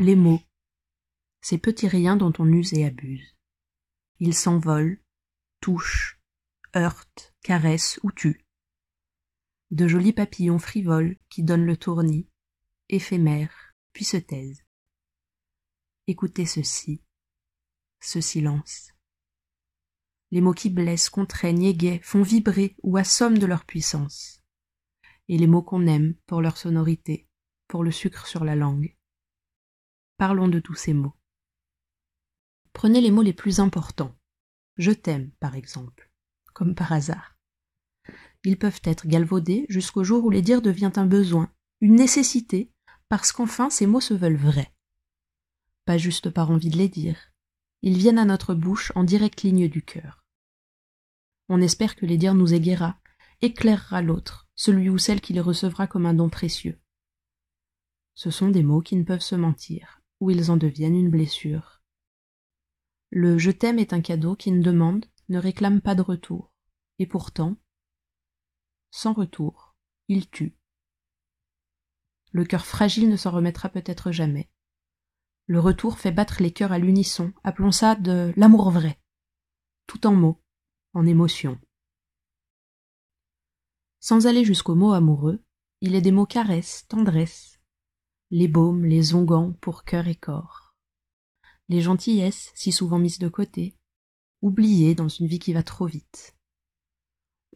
Les mots, ces petits riens dont on use et abuse. Ils s'envolent, touchent, heurtent, caressent ou tuent. De jolis papillons frivoles qui donnent le tournis, éphémères, puis se taisent. Écoutez ceci, ce silence. Les mots qui blessent, contraignent, égayent, font vibrer ou assomment de leur puissance. Et les mots qu'on aime pour leur sonorité, pour le sucre sur la langue. Parlons de tous ces mots. Prenez les mots les plus importants. Je t'aime, par exemple, comme par hasard. Ils peuvent être galvaudés jusqu'au jour où les dire devient un besoin, une nécessité, parce qu'enfin ces mots se veulent vrais. Pas juste par envie de les dire. Ils viennent à notre bouche en directe ligne du cœur. On espère que les dire nous aiguera, éclairera l'autre, celui ou celle qui les recevra comme un don précieux. Ce sont des mots qui ne peuvent se mentir, ou ils en deviennent une blessure. Le je t'aime est un cadeau qui ne demande, ne réclame pas de retour, et pourtant, sans retour, il tue. Le cœur fragile ne s'en remettra peut-être jamais. Le retour fait battre les cœurs à l'unisson, appelons ça de l'amour vrai, tout en mots, en émotions. Sans aller jusqu'aux mots amoureux, il est des mots caresse, tendresse, les baumes, les onguents pour cœur et corps. Les gentillesses, si souvent mises de côté, oubliées dans une vie qui va trop vite.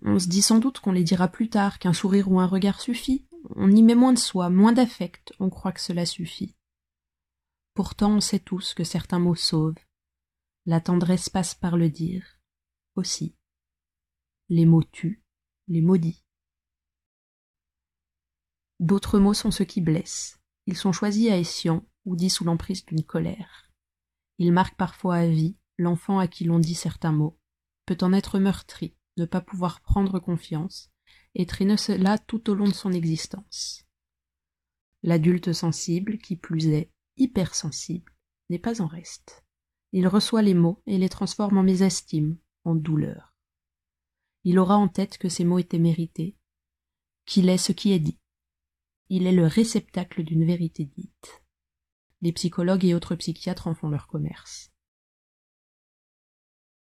On se dit sans doute qu'on les dira plus tard, qu'un sourire ou un regard suffit. On y met moins de soi, moins d'affect, on croit que cela suffit. Pourtant on sait tous que certains mots sauvent. La tendresse passe par le dire, aussi. Les mots tuent, les maudits. D'autres mots sont ceux qui blessent, ils sont choisis à escient ou dits sous l'emprise d'une colère. Ils marquent parfois à vie l'enfant à qui l'on dit certains mots, peut en être meurtri, ne pas pouvoir prendre confiance, et traîner cela tout au long de son existence. L'adulte sensible, qui plus est hypersensible, n'est pas en reste. Il reçoit les mots et les transforme en mésestime, en douleur. Il aura en tête que ces mots étaient mérités, qu'il est ce qui est dit, il est le réceptacle d'une vérité dite. Les psychologues et autres psychiatres en font leur commerce.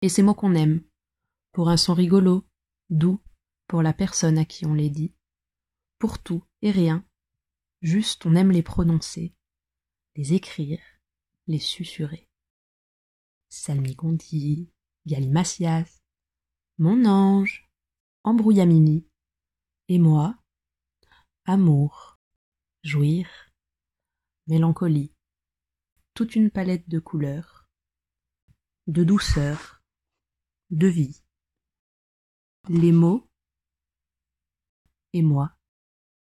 Et ces mots qu'on aime, pour un son rigolo, doux, pour la personne à qui on les dit, pour tout et rien, juste on aime les prononcer, les écrire, les susurrer. Salmigondi, Galimacias, mon ange, embrouillamini, et moi, amour, jouir, mélancolie, toute une palette de couleurs, de douceur, de vie. Les mots. Et moi.